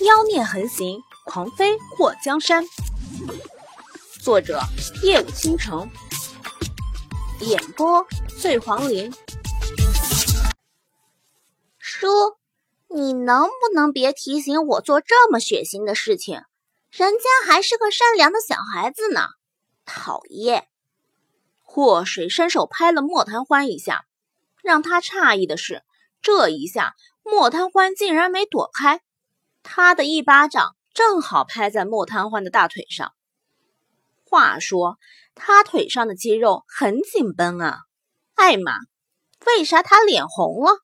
妖孽横行，狂飞过江山。作者：夜舞倾城，演播：醉黄林。叔，你能不能别提醒我做这么血腥的事情？人家还是个善良的小孩子呢。讨厌！祸水伸手拍了莫贪欢一下，让他诧异的是，这一下莫贪欢竟然没躲开。他的一巴掌正好拍在莫贪欢的大腿上。话说，他腿上的肌肉很紧绷啊！艾玛，为啥他脸红了？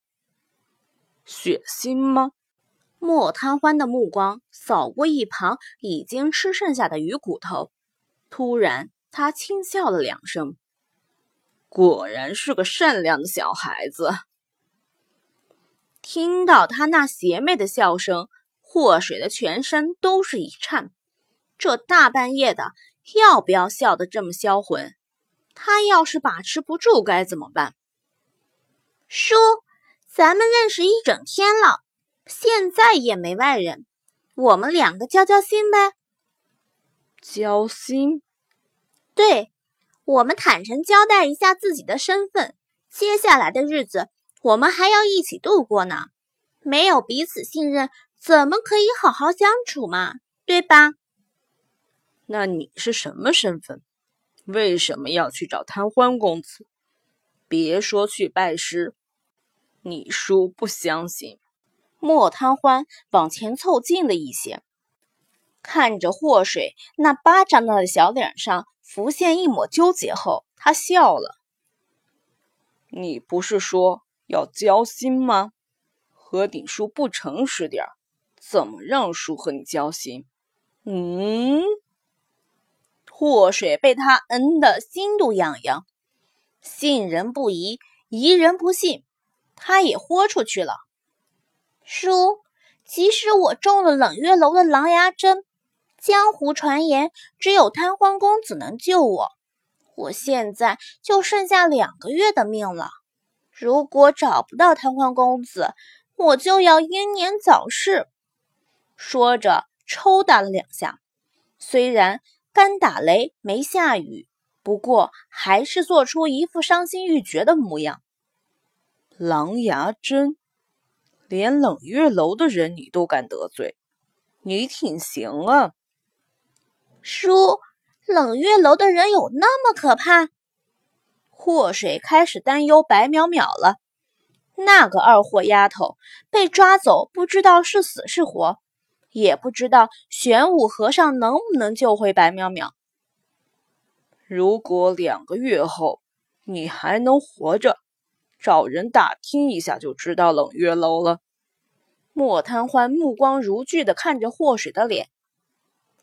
血腥吗？莫贪欢的目光扫过一旁已经吃剩下的鱼骨头，突然，他轻笑了两声。果然是个善良的小孩子。听到他那邪魅的笑声。祸水的全身都是一颤，这大半夜的，要不要笑得这么销魂？他要是把持不住该怎么办？叔，咱们认识一整天了，现在也没外人，我们两个交交心呗。交心？对，我们坦诚交代一下自己的身份，接下来的日子我们还要一起度过呢，没有彼此信任。怎么可以好好相处嘛？对吧？那你是什么身份？为什么要去找贪欢公子？别说去拜师，你叔不相信。莫贪欢往前凑近了一些，看着祸水那巴掌大的小脸上浮现一抹纠结后，他笑了：“你不是说要交心吗？和鼎叔不诚实点儿。”怎么让叔和你交心？嗯，祸水被他恩的心都痒痒，信人不疑，疑人不信，他也豁出去了。叔，即使我中了冷月楼的狼牙针，江湖传言只有贪欢公子能救我，我现在就剩下两个月的命了。如果找不到贪欢公子，我就要英年早逝。说着，抽打了两下，虽然干打雷没下雨，不过还是做出一副伤心欲绝的模样。狼牙针，连冷月楼的人你都敢得罪，你挺行啊！叔，冷月楼的人有那么可怕？祸水开始担忧白淼淼了。那个二货丫头被抓走，不知道是死是活。也不知道玄武和尚能不能救回白淼淼。如果两个月后你还能活着，找人打听一下就知道冷月楼了。莫贪欢目光如炬地看着祸水的脸。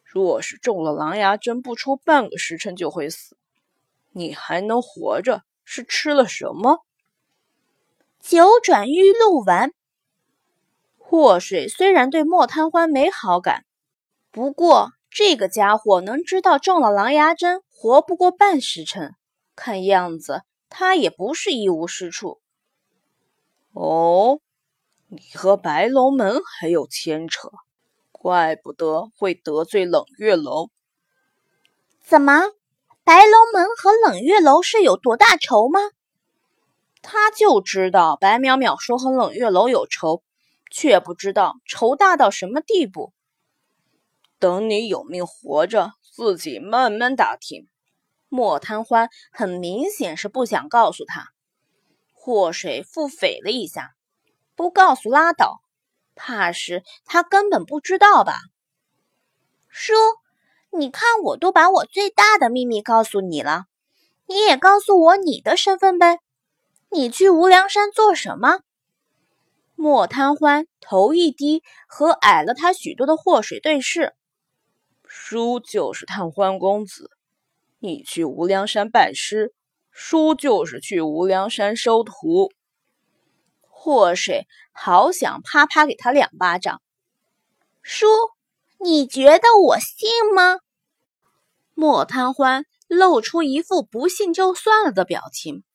若是中了狼牙针，不出半个时辰就会死。你还能活着，是吃了什么？九转玉露丸。祸水虽然对莫贪欢没好感，不过这个家伙能知道中了狼牙针活不过半时辰，看样子他也不是一无是处。哦，你和白龙门还有牵扯，怪不得会得罪冷月楼。怎么，白龙门和冷月楼是有多大仇吗？他就知道白淼淼说和冷月楼有仇。却不知道仇大到什么地步。等你有命活着，自己慢慢打听。莫贪欢很明显是不想告诉他。祸水腹诽了一下，不告诉拉倒，怕是他根本不知道吧？叔，你看我都把我最大的秘密告诉你了，你也告诉我你的身份呗。你去无量山做什么？莫贪欢头一低，和矮了他许多的祸水对视。叔就是探欢公子，你去无量山拜师，叔就是去无量山收徒。祸水好想啪啪给他两巴掌。叔，你觉得我信吗？莫贪欢露出一副不信就算了的表情。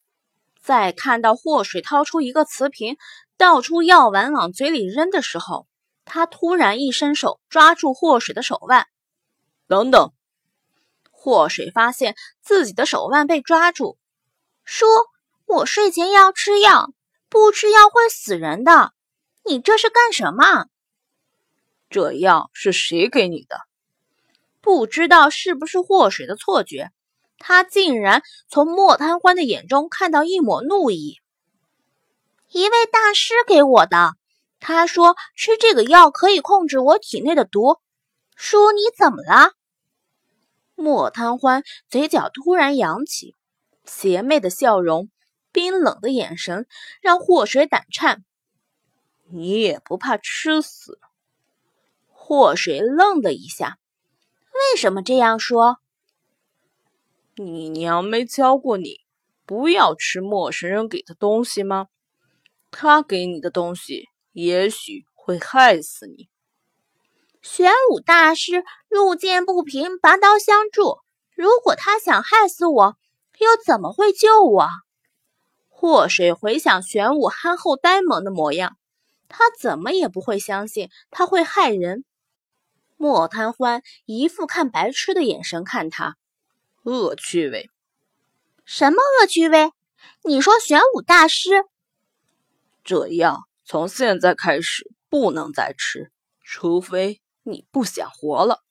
再看到祸水掏出一个瓷瓶。倒出药丸往嘴里扔的时候，他突然一伸手抓住祸水的手腕，等等。祸水发现自己的手腕被抓住，说：“我睡前要吃药，不吃药会死人的。你这是干什么？”这药是谁给你的？不知道是不是祸水的错觉，他竟然从莫贪欢的眼中看到一抹怒意。一位大师给我的，他说吃这个药可以控制我体内的毒。叔，你怎么了？莫贪欢嘴角突然扬起，邪魅的笑容，冰冷的眼神让祸水胆颤。你也不怕吃死？祸水愣了一下，为什么这样说？你娘没教过你不要吃陌生人给的东西吗？他给你的东西也许会害死你。玄武大师路见不平，拔刀相助。如果他想害死我，又怎么会救我？祸水回想玄武憨厚呆萌的模样，他怎么也不会相信他会害人。莫贪欢一副看白痴的眼神看他，恶趣味？什么恶趣味？你说玄武大师？这药从现在开始不能再吃，除非你不想活了。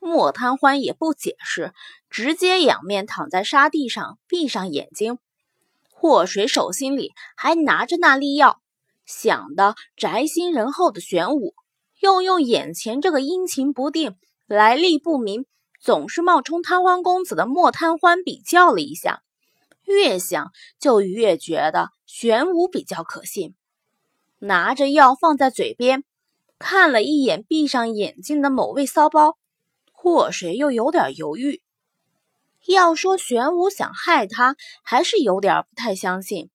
莫贪欢也不解释，直接仰面躺在沙地上，闭上眼睛。祸水手心里还拿着那粒药，想的宅心仁厚的玄武。又用眼前这个阴晴不定、来历不明、总是冒充贪欢公子的莫贪欢比较了一下，越想就越觉得玄武比较可信。拿着药放在嘴边，看了一眼闭上眼睛的某位骚包，祸水又有点犹豫。要说玄武想害他，还是有点不太相信。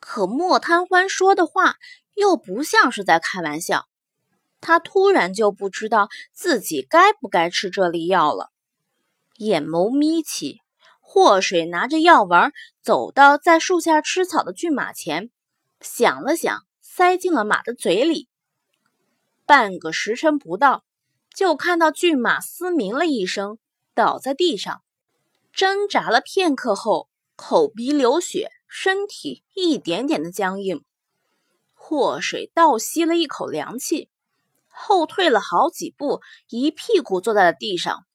可莫贪欢说的话又不像是在开玩笑。他突然就不知道自己该不该吃这粒药了，眼眸眯起，祸水拿着药丸走到在树下吃草的骏马前，想了想，塞进了马的嘴里。半个时辰不到，就看到骏马嘶鸣了一声，倒在地上，挣扎了片刻后，口鼻流血，身体一点点的僵硬。祸水倒吸了一口凉气。后退了好几步，一屁股坐在了地上。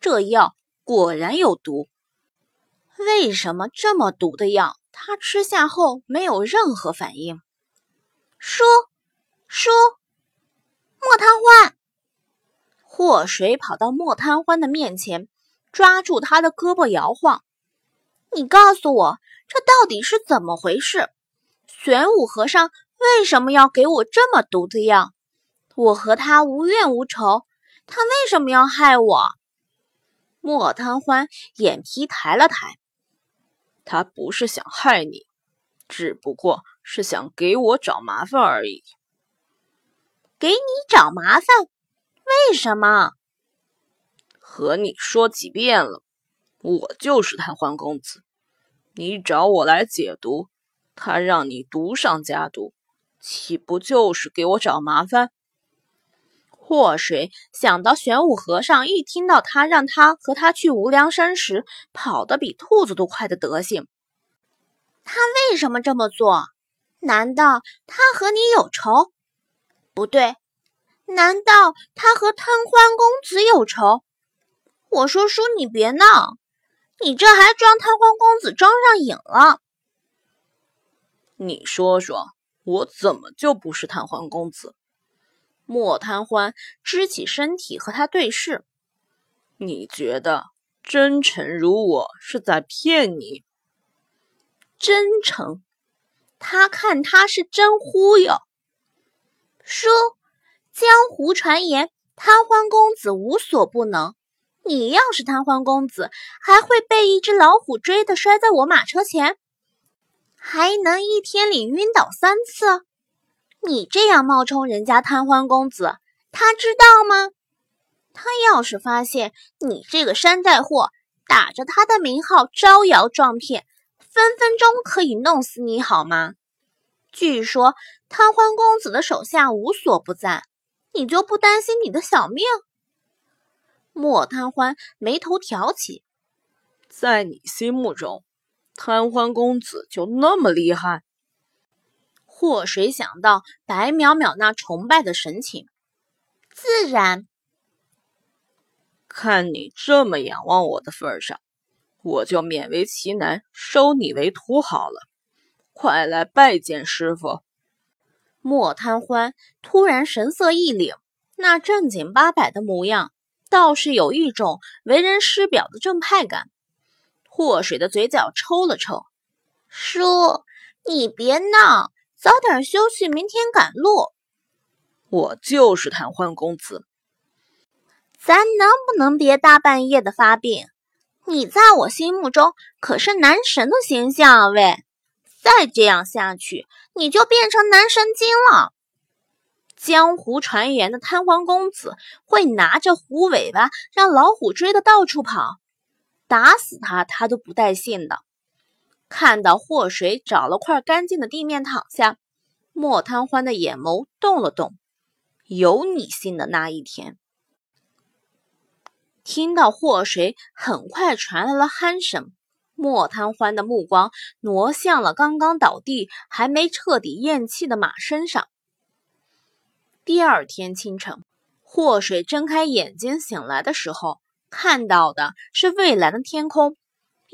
这药果然有毒。为什么这么毒的药，他吃下后没有任何反应？叔，叔，莫贪欢！祸水跑到莫贪欢的面前，抓住他的胳膊摇晃：“你告诉我，这到底是怎么回事？玄武和尚为什么要给我这么毒的药？”我和他无怨无仇，他为什么要害我？莫贪欢眼皮抬了抬，他不是想害你，只不过是想给我找麻烦而已。给你找麻烦？为什么？和你说几遍了，我就是贪欢公子，你找我来解毒，他让你毒上加毒，岂不就是给我找麻烦？祸水想到玄武和尚一听到他让他和他去无量山时跑得比兔子都快的德行，他为什么这么做？难道他和你有仇？不对，难道他和贪欢公子有仇？我说叔，你别闹，你这还装贪欢公子装上瘾了？你说说，我怎么就不是贪欢公子？莫贪欢支起身体和他对视，你觉得真诚如我是在骗你？真诚？他看他是真忽悠。叔，江湖传言贪欢公子无所不能，你要是贪欢公子，还会被一只老虎追的摔在我马车前，还能一天里晕倒三次？你这样冒充人家贪欢公子，他知道吗？他要是发现你这个山寨货打着他的名号招摇撞骗，分分钟可以弄死你，好吗？据说贪欢公子的手下无所不在，你就不担心你的小命？莫贪欢眉头挑起，在你心目中，贪欢公子就那么厉害？祸水想到白淼淼那崇拜的神情，自然。看你这么仰望我的份上，我就勉为其难收你为徒好了。快来拜见师傅！莫贪欢突然神色一凛，那正经八百的模样，倒是有一种为人师表的正派感。祸水的嘴角抽了抽，叔，你别闹。早点休息，明天赶路。我就是瘫痪公子，咱能不能别大半夜的发病？你在我心目中可是男神的形象啊！喂，再这样下去，你就变成男神经了。江湖传言的瘫痪公子会拿着虎尾巴让老虎追的到处跑，打死他他都不带信的。看到祸水找了块干净的地面躺下，莫贪欢的眼眸动了动。有你信的那一天。听到祸水很快传来了鼾声，莫贪欢的目光挪向了刚刚倒地还没彻底咽气的马身上。第二天清晨，祸水睁开眼睛醒来的时候，看到的是蔚蓝的天空。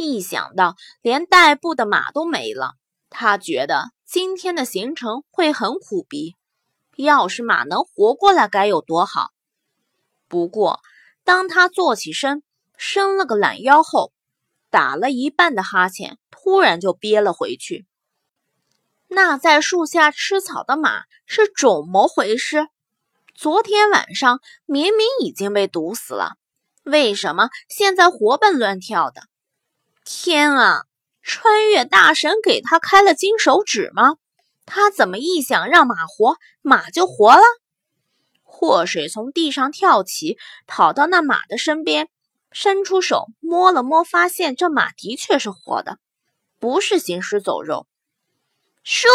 一想到连代步的马都没了，他觉得今天的行程会很苦逼。要是马能活过来，该有多好！不过，当他坐起身，伸了个懒腰后，打了一半的哈欠，突然就憋了回去。那在树下吃草的马是肿么回事？昨天晚上明明已经被毒死了，为什么现在活蹦乱跳的？天啊！穿越大神给他开了金手指吗？他怎么一想让马活，马就活了？祸水从地上跳起，跑到那马的身边，伸出手摸了摸，发现这马的确是活的，不是行尸走肉。叔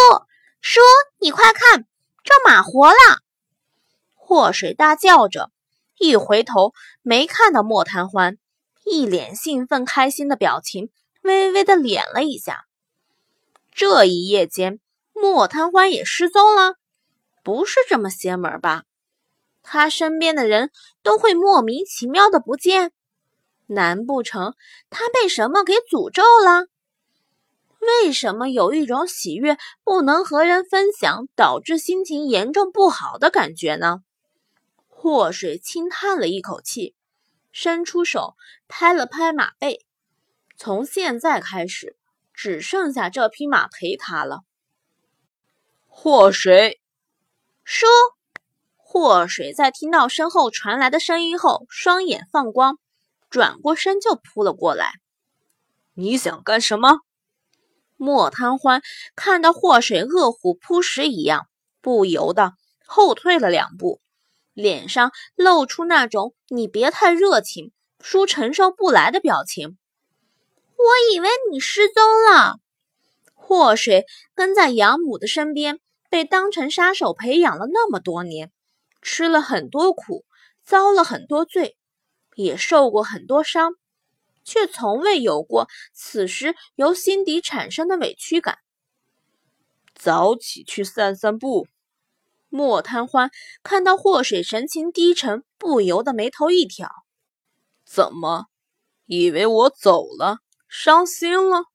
叔，你快看，这马活了！祸水大叫着，一回头没看到莫贪欢。一脸兴奋开心的表情，微微的敛了一下。这一夜间，莫贪欢也失踪了，不是这么邪门吧？他身边的人都会莫名其妙的不见？难不成他被什么给诅咒了？为什么有一种喜悦不能和人分享，导致心情严重不好的感觉呢？祸水轻叹了一口气。伸出手拍了拍马背，从现在开始，只剩下这匹马陪他了。祸水，说，祸水在听到身后传来的声音后，双眼放光，转过身就扑了过来。你想干什么？莫贪欢看到祸水饿虎扑食一样，不由得后退了两步。脸上露出那种“你别太热情，叔承受不来”的表情。我以为你失踪了。祸水跟在养母的身边，被当成杀手培养了那么多年，吃了很多苦，遭了很多罪，也受过很多伤，却从未有过此时由心底产生的委屈感。早起去散散步。莫贪欢看到祸水神情低沉，不由得眉头一挑：“怎么，以为我走了，伤心了？”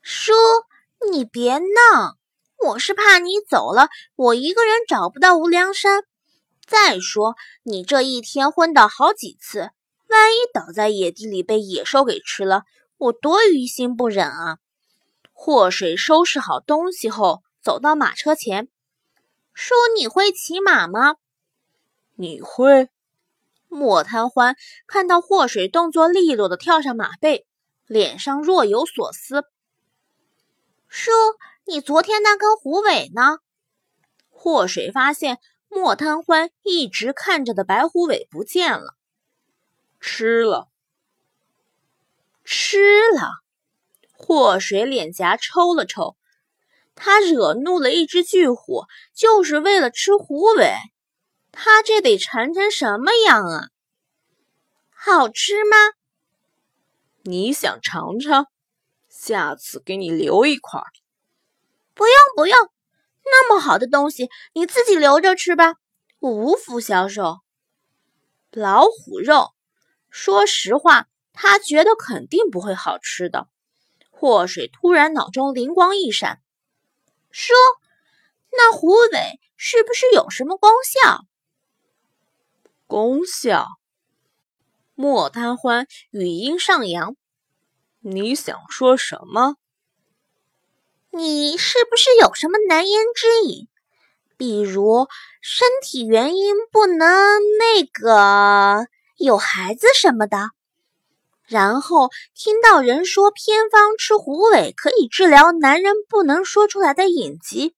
叔，你别闹，我是怕你走了，我一个人找不到无量山。再说，你这一天昏倒好几次，万一倒在野地里被野兽给吃了，我多于心不忍啊！祸水收拾好东西后，走到马车前。叔，你会骑马吗？你会？莫贪欢看到祸水动作利落的跳上马背，脸上若有所思。叔，你昨天那根狐尾呢？祸水发现莫贪欢一直看着的白狐尾不见了，吃了。吃了。祸水脸颊抽了抽。他惹怒了一只巨虎，就是为了吃虎尾。他这得馋成什么样啊？好吃吗？你想尝尝？下次给你留一块。不用不用，那么好的东西你自己留着吃吧，我无福消受。老虎肉，说实话，他觉得肯定不会好吃的。祸水突然脑中灵光一闪，说：“那狐尾是不是有什么功效？”功效？莫贪欢语音上扬：“你想说什么？你是不是有什么难言之隐？比如身体原因不能那个有孩子什么的？”然后听到人说偏方吃虎尾可以治疗男人不能说出来的隐疾。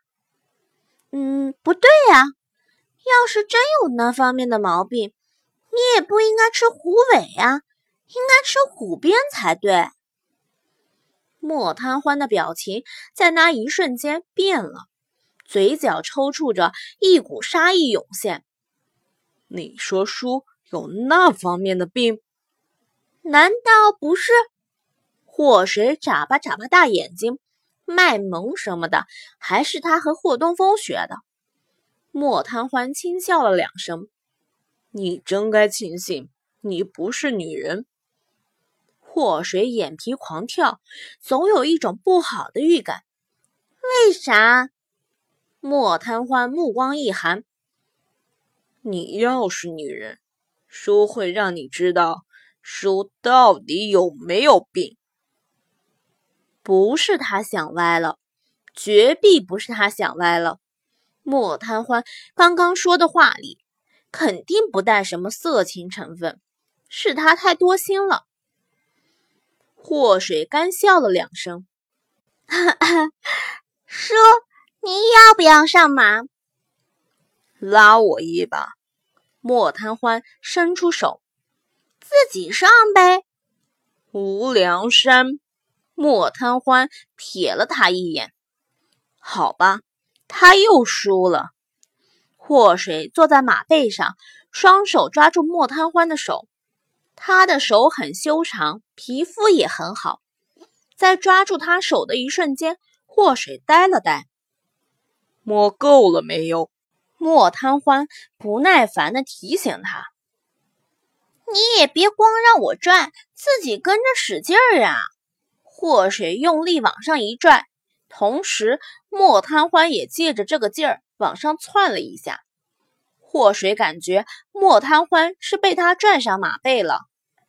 嗯，不对呀，要是真有那方面的毛病，你也不应该吃虎尾呀，应该吃虎鞭才对。莫贪欢的表情在那一瞬间变了，嘴角抽搐着，一股杀意涌现。你说叔有那方面的病？难道不是？祸水眨巴眨巴大眼睛，卖萌什么的，还是他和霍东风学的。莫贪欢轻笑了两声：“你真该庆幸，你不是女人。”祸水眼皮狂跳，总有一种不好的预感。为啥？莫贪欢目光一寒：“你要是女人，叔会让你知道。”叔到底有没有病？不是他想歪了，绝壁不是他想歪了。莫贪欢刚刚说的话里，肯定不带什么色情成分，是他太多心了。祸水干笑了两声，叔，你要不要上马？拉我一把。莫贪欢伸出手。自己上呗，无量山。莫贪欢瞥了他一眼，好吧，他又输了。祸水坐在马背上，双手抓住莫贪欢的手，他的手很修长，皮肤也很好。在抓住他手的一瞬间，祸水呆了呆。摸够了没有？莫贪欢不耐烦地提醒他。你也别光让我拽，自己跟着使劲儿啊！祸水用力往上一拽，同时莫贪欢也借着这个劲儿往上窜了一下。祸水感觉莫贪欢是被他拽上马背了，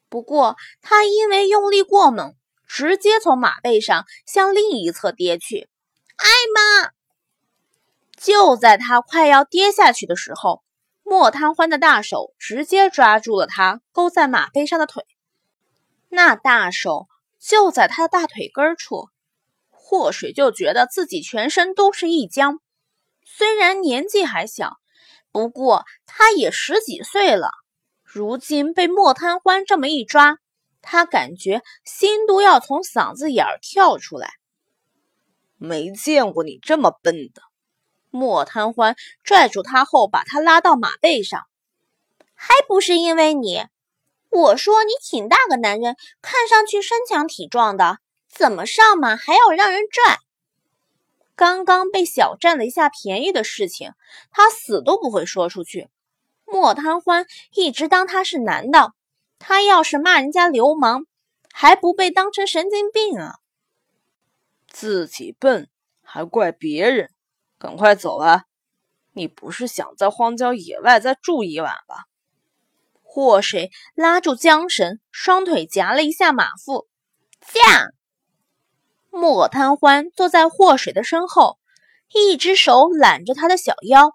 不过他因为用力过猛，直接从马背上向另一侧跌去。哎妈！就在他快要跌下去的时候。莫贪欢的大手直接抓住了他勾在马背上的腿，那大手就在他的大腿根处。祸水就觉得自己全身都是一僵，虽然年纪还小，不过他也十几岁了。如今被莫贪欢这么一抓，他感觉心都要从嗓子眼儿跳出来。没见过你这么笨的。莫贪欢拽住他后，把他拉到马背上，还不是因为你？我说你挺大个男人，看上去身强体壮的，怎么上马还要让人拽？刚刚被小占了一下便宜的事情，他死都不会说出去。莫贪欢一直当他是男的，他要是骂人家流氓，还不被当成神经病啊？自己笨，还怪别人。赶快走吧！你不是想在荒郊野外再住一晚吧？祸水拉住缰绳，双腿夹了一下马腹，驾！莫贪欢坐在祸水的身后，一只手揽着他的小腰，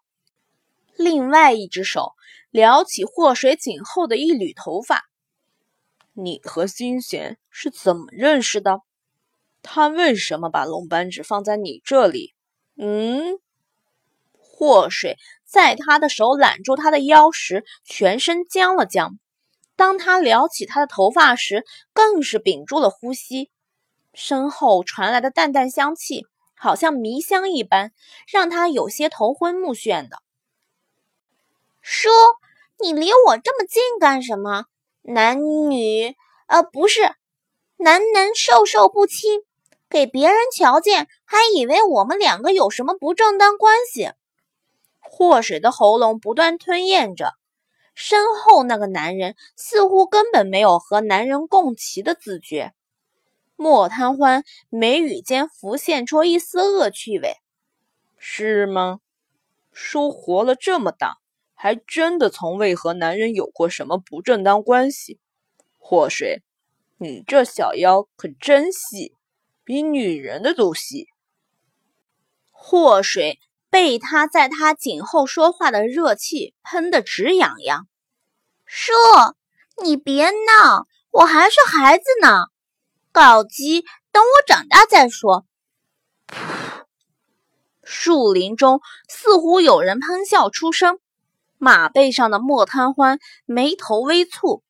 另外一只手撩起祸水颈后的一缕头发。你和新贤是怎么认识的？他为什么把龙扳指放在你这里？嗯，祸水在他的手揽住他的腰时，全身僵了僵；当他撩起他的头发时，更是屏住了呼吸。身后传来的淡淡香气，好像迷香一般，让他有些头昏目眩的。叔，你离我这么近干什么？男女，呃，不是，男男授受不亲，给别人瞧见，还以为我们两个有什么不正当关系。祸水的喉咙不断吞咽着，身后那个男人似乎根本没有和男人共骑的自觉。莫贪欢眉宇间浮现出一丝恶趣味，是吗？叔活了这么大，还真的从未和男人有过什么不正当关系。祸水，你这小腰可真细，比女人的都细。祸水。被他在他颈后说话的热气喷得直痒痒。叔，你别闹，我还是孩子呢。搞基，等我长大再说。树林中似乎有人喷笑出声。马背上的莫贪欢眉头微蹙。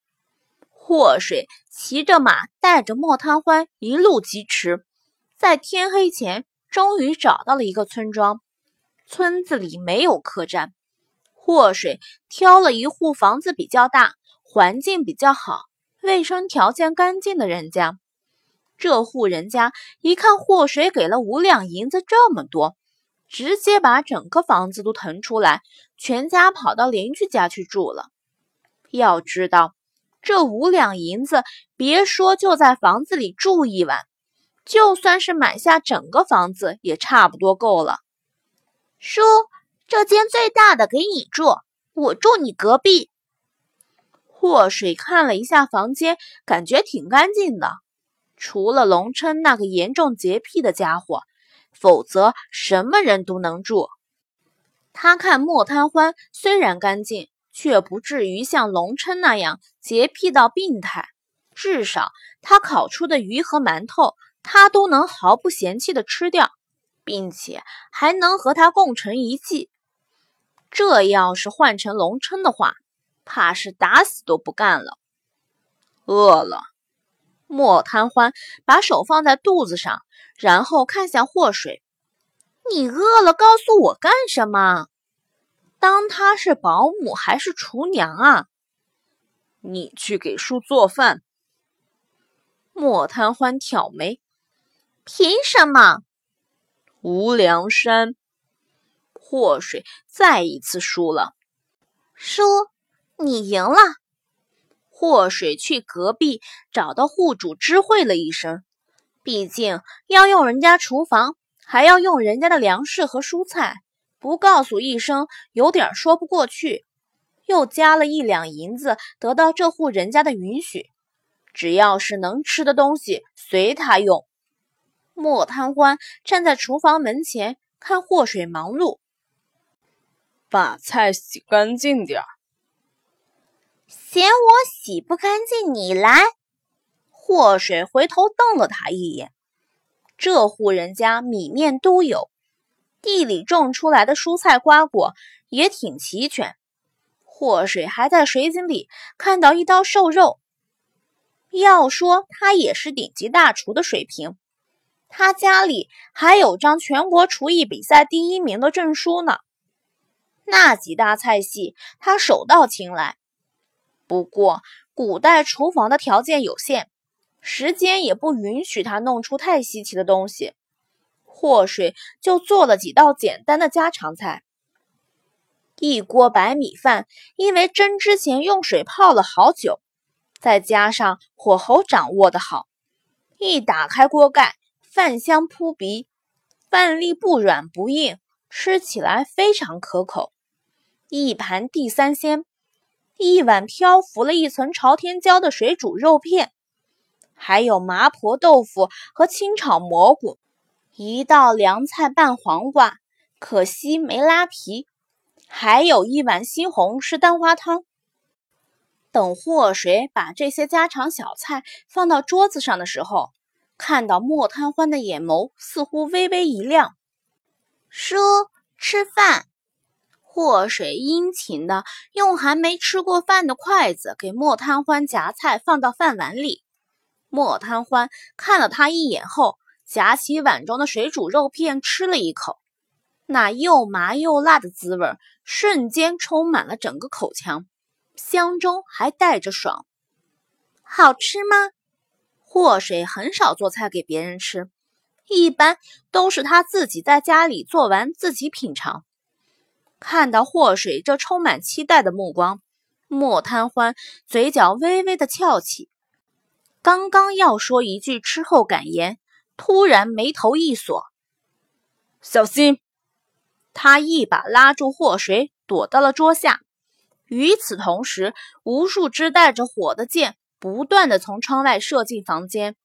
祸水骑着马，带着莫贪欢一路疾驰，在天黑前终于找到了一个村庄。村子里没有客栈，祸水挑了一户房子比较大、环境比较好、卫生条件干净的人家。这户人家一看祸水给了五两银子这么多，直接把整个房子都腾出来，全家跑到邻居家去住了。要知道，这五两银子，别说就在房子里住一晚，就算是买下整个房子也差不多够了。叔，这间最大的给你住，我住你隔壁。祸水看了一下房间，感觉挺干净的，除了龙琛那个严重洁癖的家伙，否则什么人都能住。他看莫贪欢虽然干净，却不至于像龙琛那样洁癖到病态，至少他烤出的鱼和馒头，他都能毫不嫌弃的吃掉。并且还能和他共成一计，这要是换成龙琛的话，怕是打死都不干了。饿了，莫贪欢把手放在肚子上，然后看向祸水：“你饿了，告诉我干什么？当他是保姆还是厨娘啊？你去给叔做饭。”莫贪欢挑眉：“凭什么？”无量山，祸水再一次输了。叔，你赢了。祸水去隔壁找到户主知会了一声，毕竟要用人家厨房，还要用人家的粮食和蔬菜，不告诉一声有点说不过去。又加了一两银子，得到这户人家的允许，只要是能吃的东西，随他用。莫贪欢站在厨房门前看祸水忙碌，把菜洗干净点儿。嫌我洗不干净，你来。祸水回头瞪了他一眼。这户人家米面都有，地里种出来的蔬菜瓜果也挺齐全。祸水还在水井里看到一刀瘦肉，要说他也是顶级大厨的水平。他家里还有张全国厨艺比赛第一名的证书呢，那几大菜系他手到擒来。不过古代厨房的条件有限，时间也不允许他弄出太稀奇的东西，祸水就做了几道简单的家常菜。一锅白米饭，因为蒸之前用水泡了好久，再加上火候掌握的好，一打开锅盖。饭香扑鼻，饭粒不软不硬，吃起来非常可口。一盘地三鲜，一碗漂浮了一层朝天椒的水煮肉片，还有麻婆豆腐和清炒蘑菇，一道凉菜拌黄瓜，可惜没拉皮，还有一碗西红柿蛋花汤。等祸水把这些家常小菜放到桌子上的时候。看到莫贪欢的眼眸似乎微微一亮，叔吃饭。祸水殷勤的用还没吃过饭的筷子给莫贪欢夹菜放到饭碗里。莫贪欢看了他一眼后，夹起碗中的水煮肉片吃了一口，那又麻又辣的滋味瞬间充满了整个口腔，香中还带着爽。好吃吗？祸水很少做菜给别人吃，一般都是他自己在家里做完自己品尝。看到祸水这充满期待的目光，莫贪欢嘴角微微的翘起，刚刚要说一句吃后感言。突然眉头一锁，小心！他一把拉住祸水，躲到了桌下。与此同时，无数支带着火的箭不断的从窗外射进房间。